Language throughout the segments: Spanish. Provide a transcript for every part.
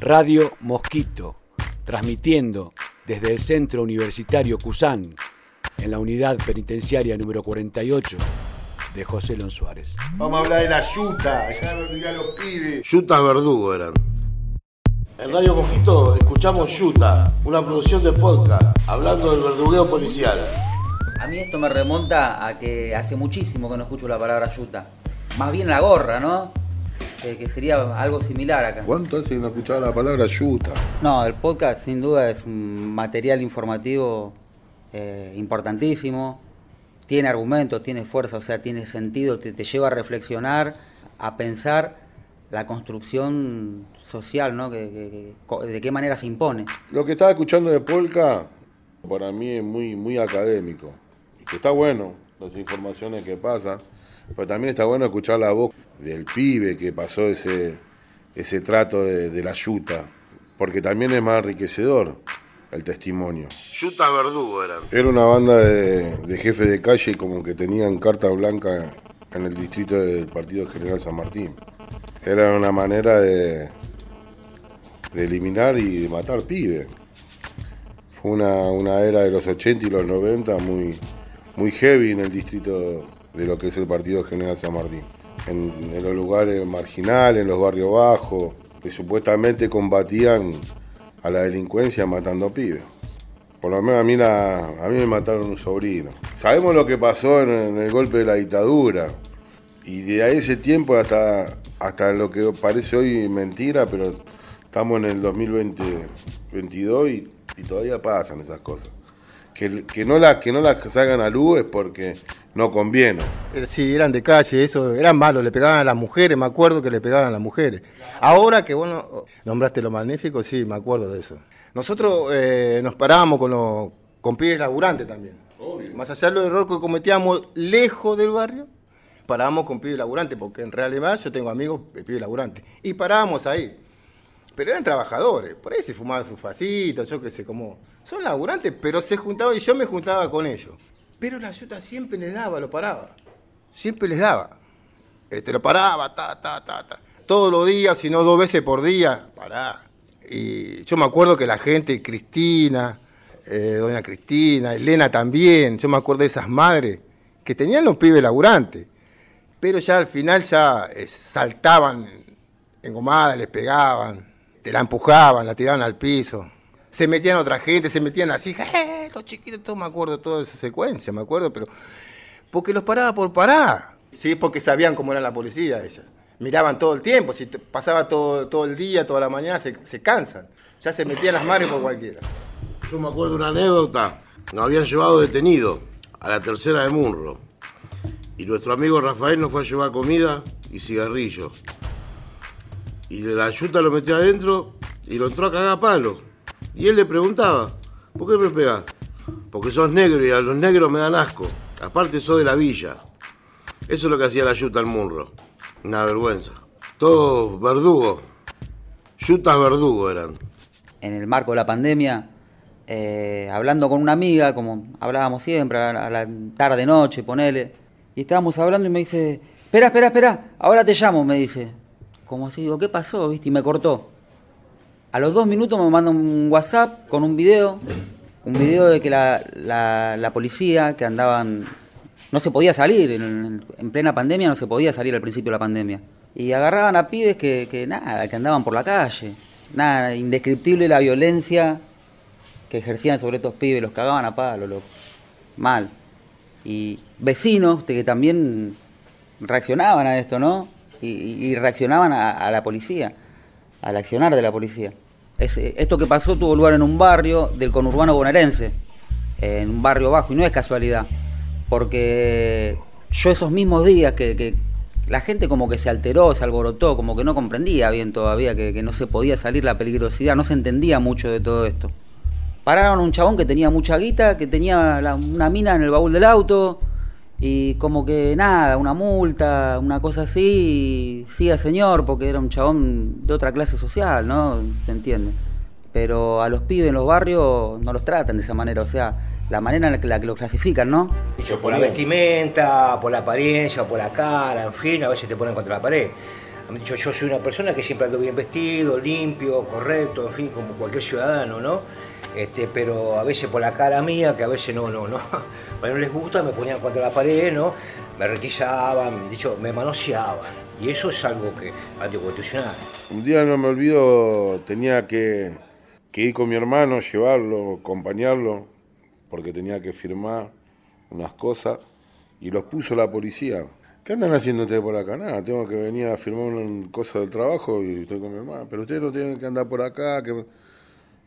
Radio Mosquito, transmitiendo desde el Centro Universitario Cusán, en la unidad penitenciaria número 48 de José Lon Suárez. Vamos a hablar de la yuta, de los pibes. Yutas verdugo eran. En Radio Mosquito escuchamos Yuta, una producción de podcast, hablando del verdugueo policial. A mí esto me remonta a que hace muchísimo que no escucho la palabra yuta. Más bien la gorra, ¿no? Que, que sería algo similar acá. ¿Cuánto hace que no escuchaba la palabra yuta? No, el podcast sin duda es un material informativo eh, importantísimo. Tiene argumentos, tiene fuerza, o sea, tiene sentido, te, te lleva a reflexionar, a pensar la construcción social, ¿no? Que- que- que- de qué manera se impone. Lo que estaba escuchando de Polka, para mí es muy, muy académico. Y que está bueno, las informaciones que pasan, pero también está bueno escuchar la voz del pibe que pasó ese, ese trato de, de la yuta, porque también es más enriquecedor el testimonio. Yutas Verdugo eran. Era una banda de, de jefes de calle como que tenían carta blanca en el distrito del Partido General San Martín. Era una manera de, de eliminar y de matar pibes. Fue una, una era de los 80 y los 90 muy, muy heavy en el distrito de lo que es el Partido General San Martín. En, los lugares marginales, en los barrios bajos, que supuestamente combatían a la delincuencia matando pibes. Por lo menos a mí, la- a mí me mataron un sobrino. Sabemos lo que pasó en, el golpe de la dictadura. Y de ese tiempo hasta, hasta lo que parece hoy mentira, pero estamos en el 2022 y, y todavía pasan esas cosas. Que, que no las que no las salgan a luz es porque no conviene. Eh, Sí, eran de calle, eso, eran malos, le pegaban a las mujeres, me acuerdo que le pegaban a las mujeres. Ahora que vos no- nombraste lo magnífico, sí, me acuerdo de eso. Nosotros eh, nos parábamos con, los, con pibes laburantes también. Más allá de los errores que cometíamos lejos del barrio, parábamos con pibes laburantes, porque en realidad yo tengo amigos de pibes laburantes. Y parábamos ahí. Pero eran trabajadores, por ahí se fumaban sus facitos, yo qué sé, como... Son laburantes, pero se juntaban y yo me juntaba con ellos. Pero la yuta siempre les daba, lo paraba. Siempre les daba. Este, lo paraba, ta, ta, ta, ta. Todos los días, si no dos veces por día, pará. Y yo me acuerdo que la gente, Cristina, eh, doña Cristina, Elena también, yo me acuerdo de esas madres que tenían los pibes laburantes. Pero ya al final ya eh, saltaban engomadas, les pegaban, te la empujaban, la tiraban al piso. Se metían otra gente, se metían así, ¡eh! los chiquitos, todo me acuerdo toda esa secuencia, me acuerdo, pero porque los paraba por parar. Sí, porque sabían cómo era la policía ellas. Miraban todo el tiempo, si pasaba todo, todo el día, toda la mañana, se, se cansan. Ya se metían las manos por cualquiera. Yo me acuerdo una anécdota. Nos habían llevado detenido a la tercera de Munro. Y nuestro amigo Rafael nos fue a llevar comida y cigarrillos. Y la yuta lo metió adentro y lo entró a cagar a palo. Y él le preguntaba, ¿por qué me pegás? Porque sos negro y a los negros me dan asco. Aparte sos de la villa. Eso es lo que hacía la yuta al Munro. Una vergüenza. Todos verdugos. Yutas verdugos eran. en el marco de la pandemia, eh, hablando con una amiga, como hablábamos siempre, a la, a la tarde, noche, ponele, y estábamos hablando y me dice, espera, espera, espera, ahora te llamo, me dice. Como así, digo, ¿qué pasó? ¿Viste? Y me cortó. A los dos minutos me manda un WhatsApp con un video, un video de que la, la- policía, que andaban, no se podía salir, en, en plena pandemia no se podía salir al principio de la pandemia. Y agarraban a pibes que, que nada, que andaban por la calle. Nada, indescriptible la violencia que ejercían sobre estos pibes, los cagaban a palo, loco. mal. Y vecinos que también reaccionaban a esto, ¿no? Y, y- reaccionaban a, la policía, al accionar de la policía. Eh, esto que pasó tuvo lugar en un barrio del conurbano bonaerense, en un barrio bajo, y no es casualidad, porque yo esos mismos días que, la gente como que se alteró, se alborotó, como que no comprendía bien todavía que, no se podía salir la peligrosidad, no se entendía mucho de todo esto. Pararon un chabón que tenía mucha guita, que tenía una mina en el baúl del auto y como que nada, una multa, una cosa así, y siga señor, porque era un chabón de otra clase social, ¿no? Se entiende. Pero a los pibes en los barrios no los tratan de esa manera, o sea, la manera en la que, la los clasifican, ¿no? Yo, por la vestimenta, por la apariencia, por la cara, en fin, a veces te ponen contra la pared. Han dicho, yo soy una persona que siempre ando bien vestido, limpio, correcto, en fin, como cualquier ciudadano, ¿no? Este, pero a veces por la cara mía, que a veces no, no, no, no les gusta, me ponían contra la pared, ¿no? Me requisaban, dicho, me manoseaban. Y eso es algo que anticonstitucional. Un día no me olvido, tenía que, que ir con mi hermano, llevarlo, acompañarlo, porque tenía que firmar unas cosas, y los puso la policía. ¿Qué andan haciendo ustedes por acá? Nada, tengo que venir a firmar una cosa del trabajo y estoy con mi hermano. Pero ustedes no tienen que andar por acá. Que...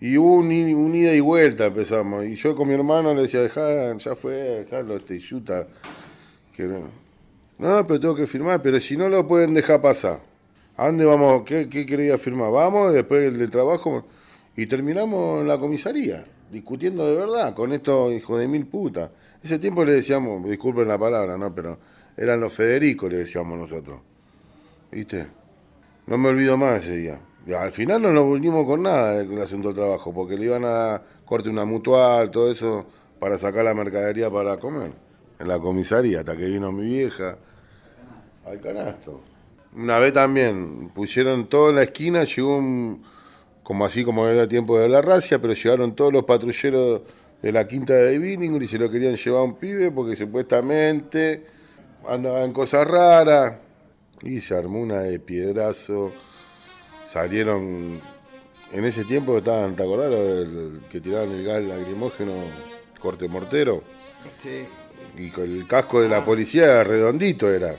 Y hubo un, ida y vuelta empezamos. Y yo con mi hermano le decía, dejá, ya fue, dejalo, este yuta. Que no. pero tengo que firmar, pero si no lo pueden dejar pasar. ¿A dónde vamos? ¿Qué, qué quería firmar? Vamos, después del trabajo. Y terminamos en la comisaría, discutiendo de verdad con estos hijos de mil putas. Ese tiempo le decíamos, disculpen la palabra, ¿no? Pero eran los Federicos, le decíamos nosotros. ¿Viste? No me olvido más ese día. Al final no nos volvimos con nada del asunto del trabajo, porque le iban a corte una mutual, todo eso, para sacar la mercadería para comer. En la comisaría, hasta que vino mi vieja. Al canasto. Una vez también, pusieron todo en la esquina, llegó un, como así como era tiempo de la racia, pero llegaron todos los patrulleros de la quinta de Billingham y se lo querían llevar a un pibe porque supuestamente andaba en cosas raras y se armó una de piedrazo. Salieron, en ese tiempo estaban, ¿te acordás? El, que tiraban el gas lacrimógeno, corte mortero. Sí. Y con el casco de la policía redondito era.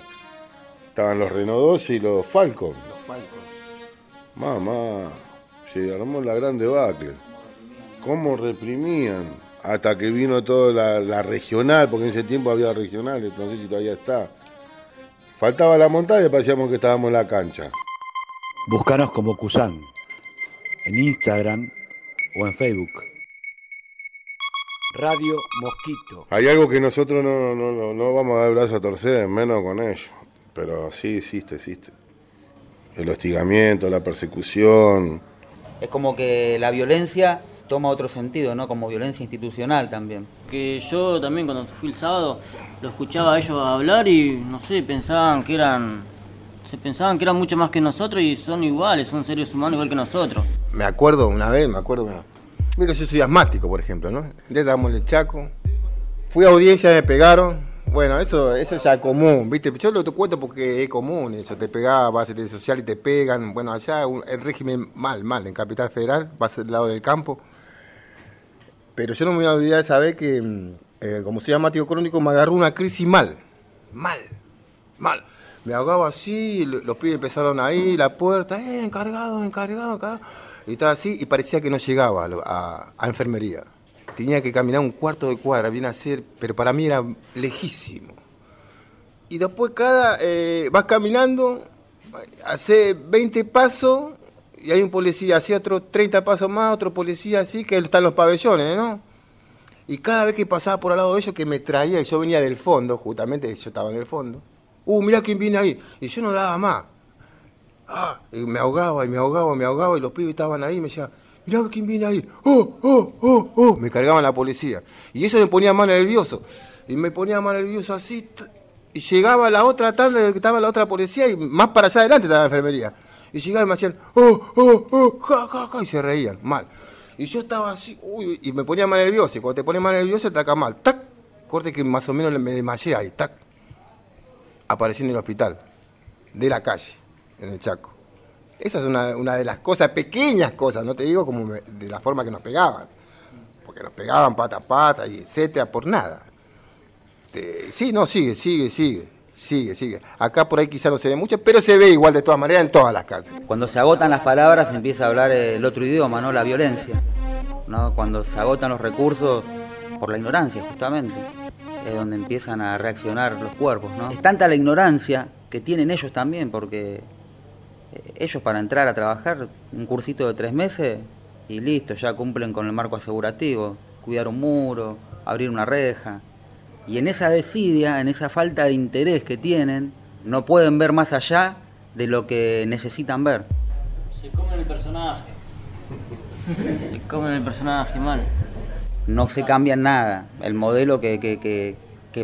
Estaban los Renault 12 y los Falcon. Los Falcon. Mamá, se armó la grande debacle. ¿Cómo reprimían? hasta que vino toda la, regional, porque en ese tiempo había regionales, no sé si todavía está. Faltaba la montaña y parecíamos que estábamos en la cancha. Búscanos como Cusan, en Instagram o en Facebook. Radio Mosquito. Hay algo que nosotros no, no, no vamos a dar brazo a torcer, menos con ellos. Pero sí existe, existe. El hostigamiento, la persecución. Es como que la violencia toma otro sentido, ¿no? Como violencia institucional también. Que yo también cuando fui el sábado lo escuchaba a ellos hablar y no sé, pensaban que eran se pensaban que eran mucho más que nosotros y son iguales, son seres humanos igual que nosotros. Me acuerdo una vez, me acuerdo, mira, yo soy asmático, por ejemplo, ¿no? Ya damos el chaco. Fui a audiencia, me pegaron. Bueno, eso, eso ya es común, ¿viste? Yo lo te cuento porque es común eso, te pegaba, vas a social y te pegan. Bueno, allá el régimen mal, mal, en Capital Federal, vas al lado del campo. Pero yo no me voy a olvidar de saber que, mm, eh, como soy asmático crónico, me agarró una crisis mal. Mal. Mal. Me ahogaba así, los pibes empezaron ahí, la puerta, eh, encargado, encargado, encargado. Y estaba así y parecía que no llegaba a, enfermería. Tenía que caminar un cuarto de cuadra, viene a ser, pero para mí era lejísimo. Y después cada, eh, vas caminando, hace 20 pasos y hay un policía así, otro 30 pasos más, otro policía así, que está en los pabellones, ¿no? Y cada vez que pasaba por al lado de ellos, que me traía, y yo venía del fondo, justamente yo estaba en el fondo. Uh, mirá quién viene ahí. Y yo no daba más. Ah, y me ahogaba, y me ahogaba, me ahogaba, y los pibes estaban ahí, y me decían, mirá quién viene ahí. Oh, oh, oh, oh. Me cargaban la policía. Y eso me ponía más nervioso. Y me ponía más nervioso así. Y llegaba la otra tarde que estaba la otra policía, y más para allá adelante estaba la enfermería y llegaban y me hacían, oh, oh, oh, ja, ja, ja, y se reían, mal. Y yo estaba así, uy, y me ponía más nervioso, y cuando te pones más nervioso te acá mal, tac, corte que más o menos me desmayé ahí, tac, aparecí en el hospital, de la calle, en el Chaco. Esa es una, una de las cosas, pequeñas cosas, no te digo como de la forma que nos pegaban, porque nos pegaban pata a pata y etcétera, por nada. sí, no, sigue, sigue, sigue. Sigue, sigue. Acá por ahí quizá no se ve mucho, pero se ve igual de todas maneras en todas las cárceles. Cuando se agotan las palabras empieza a hablar el otro idioma, ¿no? La violencia. ¿no? Cuando se agotan los recursos por la ignorancia, justamente, es donde empiezan a reaccionar los cuerpos, ¿no? Es tanta la ignorancia que tienen ellos también, porque eh, ellos para entrar a trabajar un cursito de tres meses y listo, ya cumplen con el marco asegurativo, cuidar un muro, abrir una reja, y en esa desidia, en esa falta de interés que tienen, no pueden ver más allá de lo que necesitan ver. Se comen el personaje. Se comen el personaje, mal. No se cambia nada. El modelo que,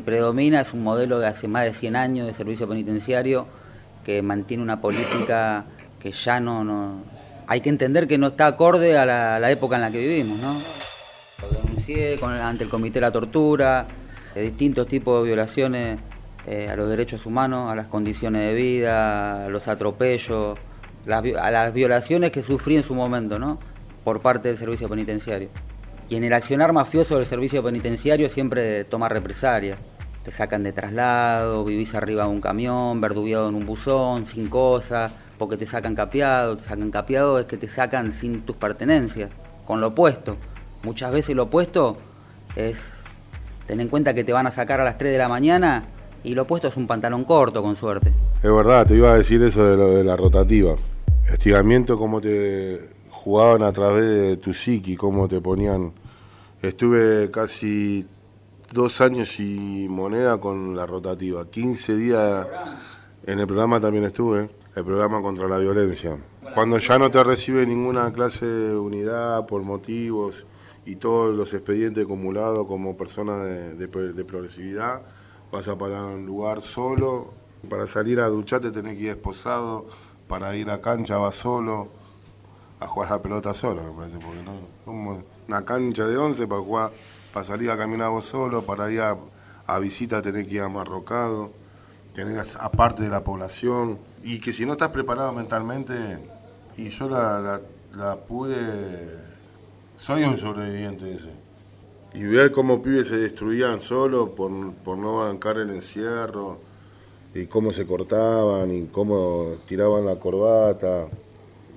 predomina es un modelo de hace más de 100 años de servicio penitenciario que mantiene una política que ya no. Hay que entender que no está acorde a la, época en la que vivimos, ¿no? Lo denuncié ante el Comité de la Tortura, de distintos tipos de violaciones eh, a los derechos humanos, a las condiciones de vida, a los atropellos, a las violaciones que sufrí en su momento, ¿no? Por parte del servicio penitenciario. Y en el accionar mafioso del servicio penitenciario siempre toma represalias. Te sacan de traslado, vivís arriba de un camión, verdugueado en un buzón, sin cosas, porque te sacan capeado. Te sacan capeado es que te sacan sin tus pertenencias, con lo opuesto. Muchas veces lo opuesto es, ten en cuenta que te van a sacar a las 3 de la mañana y lo opuesto es un pantalón corto, con suerte. Es verdad, te iba a decir eso de lo de la rotativa. Estigamiento, cómo te jugaban a través de tu psiqui, cómo te ponían. Estuve casi dos años y moneda con la rotativa. 15 días en el programa también estuve, el programa contra la violencia. Cuando ya no te recibe ninguna clase de unidad por motivos y todos los expedientes acumulados como persona de, progresividad, vas a parar un lugar solo. Para salir a ducharte tenés que ir esposado, para ir a cancha vas solo, a jugar la pelota solo, me parece, porque no, una cancha de 11 para jugar, para salir a caminar vos solo, para ir a, a visita tenés que ir amarrocado, tenés aparte de la población, y que si no estás preparado mentalmente, y yo la, la, pude, soy un sobreviviente ese. Y ver cómo pibes se destruían solo por, por no bancar el encierro, y cómo se cortaban, y cómo tiraban la corbata.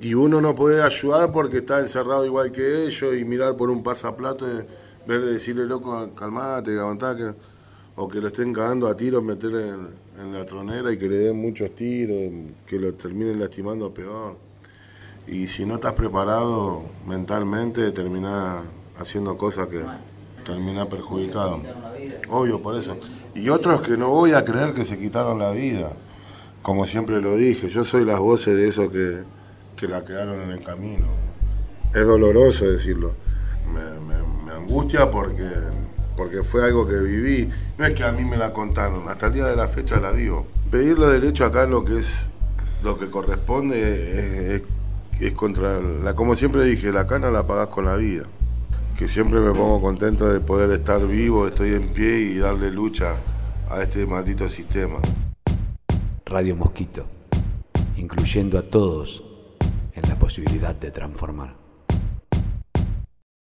Y uno no puede ayudar porque está encerrado igual que ellos y mirar por un pasaplato, y ver decirle, loco, calmate, aguantá, que, o que lo estén cagando a tiros, meterle en, en la tronera y que le den muchos tiros, que lo terminen lastimando peor. Y si no estás preparado mentalmente, terminás haciendo cosas que terminás perjudicado. Obvio, por eso. Y otros que no voy a creer que se quitaron la vida. Como siempre lo dije, yo soy las voces de esos que, que la quedaron en el camino. Es doloroso decirlo. Me, angustia porque, porque fue algo que viví. No es que a mí me la contaron, hasta el día de la fecha la vivo. Pedir los derechos acá lo que es lo que corresponde es, contra la, como siempre dije, la cana la pagás con la vida. Que siempre me pongo contento de poder estar vivo, estoy en pie y darle lucha a este maldito sistema. Radio Mosquito, incluyendo a todos posibilidad de transformar.